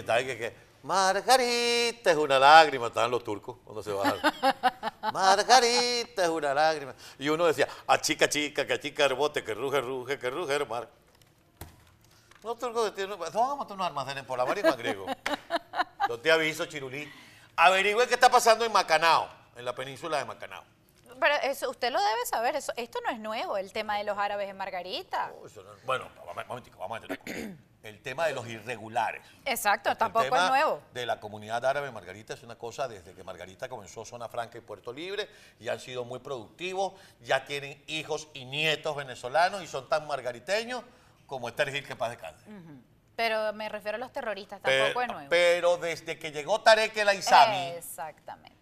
está que, que Margarita es una lágrima, estaban los turcos cuando se bajaron. Margarita es una lágrima. Y uno decía, a chica, chica, que chica rebote, que ruge, ruge, que ruge, hermano. Los turcos que tienen, no vamos a montar unos almacenes por la mar y en griego. Yo te aviso, Chirulí. Averigüe qué está pasando en Macanao, en la península de Macanao. Pero eso, usted lo debe saber, eso, esto no es nuevo, el tema de los árabes en Margarita. Oh, eso no- bueno, un momentico, vamos a entender. El tema de los irregulares. Exacto, tampoco es tema nuevo. De la comunidad árabe Margarita es una cosa desde que Margarita comenzó Zona Franca y Puerto Libre y han sido muy productivos, ya tienen hijos y nietos venezolanos y son tan margariteños como Esther Gil que paz descanse. Pero me refiero a los terroristas, tampoco es nuevo. Pero desde que llegó Tarek El Aizami Exactamente.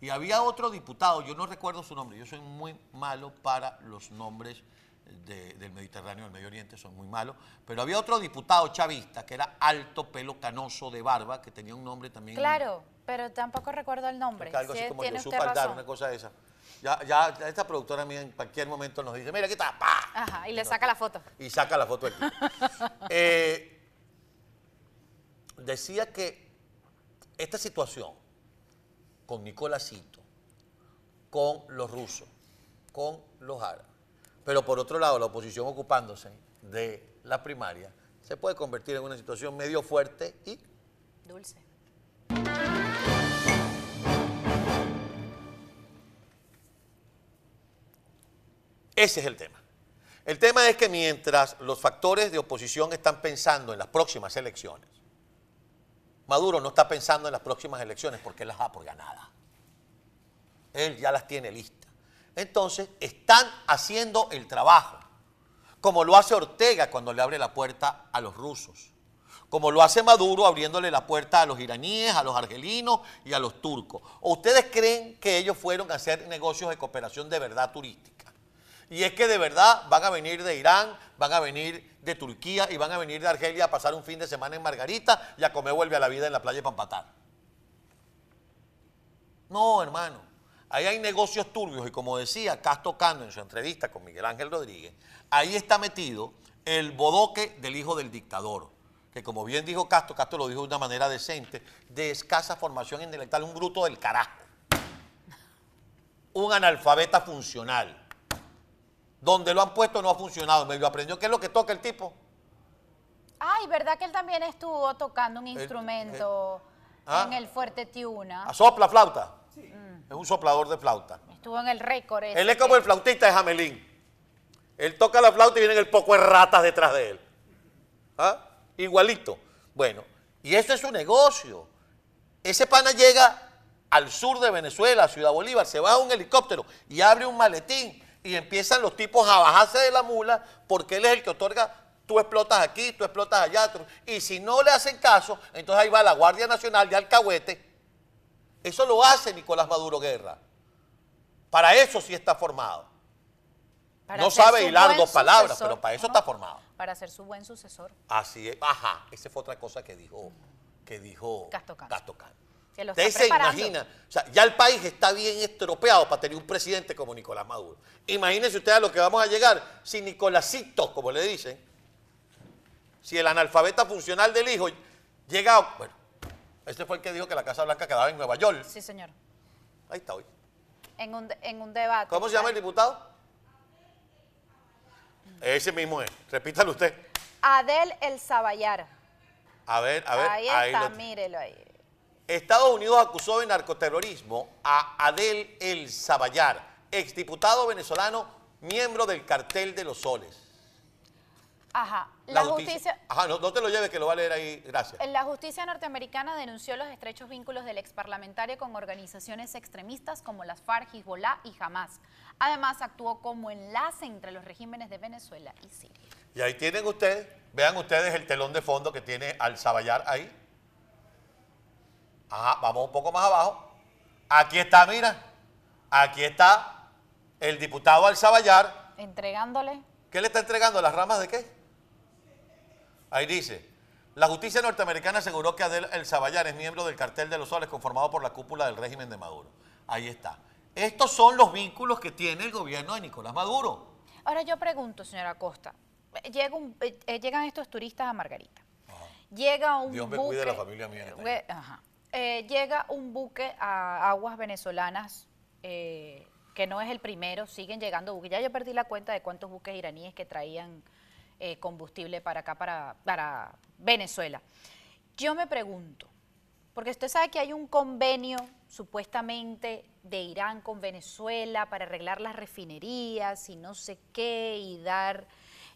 y había otro diputado, yo no recuerdo su nombre, yo soy muy malo para los nombres de- del Mediterráneo, del Medio Oriente, soy muy malo, pero había otro diputado chavista que era alto, pelo canoso de barba, que tenía un nombre también... Claro, pero tampoco recuerdo el nombre. Que algo así Sí, como tiene usted Aldar, razón. una cosa de esa. Ya, ya, ya esta productora mía en cualquier momento nos dice, mira, aquí está, ¡pa! Ajá, y le saca la foto. Y saca la foto tipo. Eh, decía que esta situación con Nicolásito, con los rusos, con los árabes, pero por otro lado la oposición ocupándose de la primaria, se puede convertir en una situación medio fuerte y Dulce. Ese es el tema. El tema es que mientras los factores de oposición están pensando en las próximas elecciones, Maduro no está pensando en las próximas elecciones porque él las da por ganadas. Él ya las tiene listas. Entonces, están haciendo el trabajo, como lo hace Ortega cuando le abre la puerta a los rusos, como lo hace Maduro abriéndole la puerta a los iraníes, a los argelinos y a los turcos. ¿O ustedes creen que ellos fueron a hacer negocios de cooperación de verdad turística? Y es que de verdad van a venir de Irán, van a venir de Turquía y van a venir de Argelia a pasar un fin de semana en Margarita y a comer vuelve a la vida en la playa de Pampatar. No, hermano. Ahí hay negocios turbios y como decía Castro Cando en su entrevista con Miguel Ángel Rodríguez, ahí está metido el bodoque del hijo del dictador, que como bien dijo Castro, Castro lo dijo de una manera decente, de escasa formación intelectual, un bruto del carajo, un analfabeta funcional. Donde lo han puesto no ha funcionado, medio aprendió qué es lo que toca el tipo. Ay, ¿verdad que él también estuvo tocando un instrumento ah. en el Fuerte Tiuna? A sopla flauta. Es un soplador de flauta. Estuvo en el récord. ese Él es como el flautista de Jamelín. Él toca la flauta y vienen el poco de ratas detrás de él. ¿Ah? Igualito. Bueno, y eso es su negocio. Ese pana llega al sur de Venezuela, a Ciudad Bolívar, se va a un helicóptero y abre un maletín y empiezan los tipos a bajarse de la mula porque él es el que otorga, tú explotas aquí, tú explotas allá. Y si no le hacen caso, entonces ahí va la Guardia Nacional de Alcahuete. Eso lo hace Nicolás Maduro Guerra. Para eso sí está formado. para no sabe hilar dos palabras, sucesor, pero para eso ¿no? está formado. Para ser su buen sucesor. Así es. Ajá, esa fue otra cosa que dijo, que dijo lo Usted está se o sea, ya el país está bien estropeado para tener un presidente como Nicolás Maduro. Imagínense ustedes a lo que vamos a llegar si Nicolásito, como le dicen, si el analfabeta funcional del hijo llega, a- bueno, este fue el que dijo que la Casa Blanca quedaba en Nueva York. Sí, señor. Ahí está hoy. En un, en un debate. ¿Cómo se llama el diputado? Ese mismo es. Repítalo usted. Adel El Zaballar. A ver, a ver. ahí ahí está, lo- mírelo ahí. Estados Unidos acusó de narcoterrorismo a Adel El Zaballar, exdiputado venezolano, miembro del cartel de los soles. Ajá. La, justicia, Ajá, no, no te lo lleves que lo va a leer ahí, gracias. la justicia norteamericana denunció los estrechos vínculos del exparlamentario con organizaciones extremistas como las FARC, Hezbollah y Hamas. Además, actuó como enlace entre los regímenes de Venezuela y Siria. Y ahí tienen ustedes, vean ustedes el telón de fondo que tiene al Zaballar ahí. Ajá, vamos un poco más abajo. Aquí está, mira, aquí está el diputado al Zaballar. Entregándole. ¿Qué le está entregando? ¿Las ramas de qué? Ahí dice, la justicia norteamericana aseguró que Adel El Zaballar es miembro del cartel de los soles conformado por la cúpula del régimen de Maduro. Ahí está. Estos son los vínculos que tiene el gobierno de Nicolás Maduro. Ahora yo pregunto, señora Costa, llega un- eh, eh, llegan estos turistas a Margarita llega un Dios me buque, cuide la familia mía ahí. eh, ajá. Eh, llega un buque a aguas venezolanas eh, que no es el primero, siguen llegando buques. Ya yo perdí la cuenta de cuántos buques iraníes que traían eh, combustible para acá, para, para Venezuela. Yo me pregunto, porque usted sabe que hay un convenio supuestamente de Irán con Venezuela para arreglar las refinerías y no sé qué y dar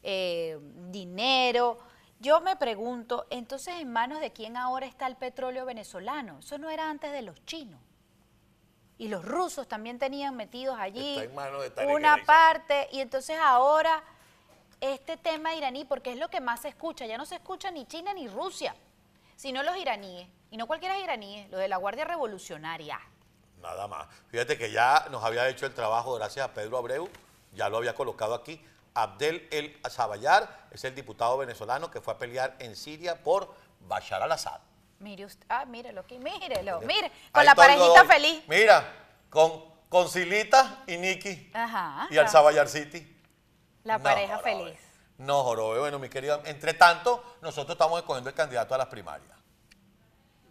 eh, dinero. Yo me pregunto, entonces, ¿en manos de quién ahora está el petróleo venezolano? Eso no era antes de los chinos. Y los rusos también tenían metidos allí Está en manos de Tarek una parte. Y entonces ahora este tema iraní, porque es lo que más se escucha, ya no se escucha ni China ni Rusia, sino los iraníes. Y no cualquiera iraníes, los de la Guardia Revolucionaria. Nada más. Fíjate que ya nos había hecho el trabajo gracias a Pedro Abreu, ya lo había colocado aquí. Abdel El Zabayar es el diputado venezolano que fue a pelear en Siria por Bashar al-Assad. Mire usted, ah, mírelo aquí, mírelo, mire, Ahí con la parejita feliz. Mira, con, con Silita y Nicky Ajá. y al Zabayar City. La No, pareja jorobe. feliz. No, jorobe. Bueno, mi querido, entre tanto, nosotros estamos escogiendo el candidato a las primarias.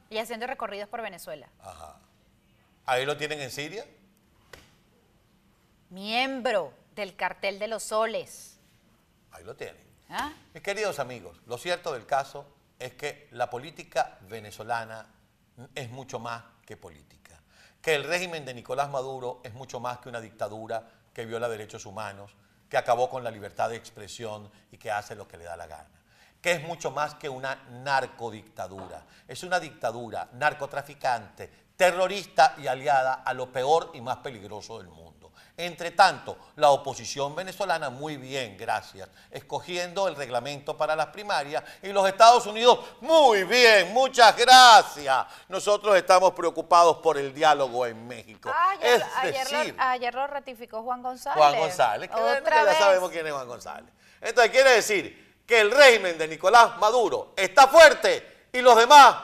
Y haciendo recorridos por Venezuela. Ajá. Ahí lo tienen en Siria. Miembro del cartel de los soles. Ahí lo tienen. ¿Ah? Mis queridos amigos, lo cierto del caso es que la política venezolana es mucho más que política. Que el régimen de Nicolás Maduro es mucho más que una dictadura que viola derechos humanos, que acabó con la libertad de expresión y que hace lo que le da la gana. Que es mucho más que una narcodictadura. Es una dictadura narcotraficante, terrorista y aliada a lo peor y más peligroso del mundo. Entre tanto, la oposición venezolana, muy bien, gracias, escogiendo el reglamento para las primarias y los Estados Unidos, muy bien, muchas gracias. Nosotros estamos preocupados por el diálogo en México. Ah, ayer, es ayer lo- decir, ayer lo ratificó Juan González. Juan González, que Otra ya vez. sabemos quién es Juan González. Entonces quiere decir que el régimen de Nicolás Maduro está fuerte y los demás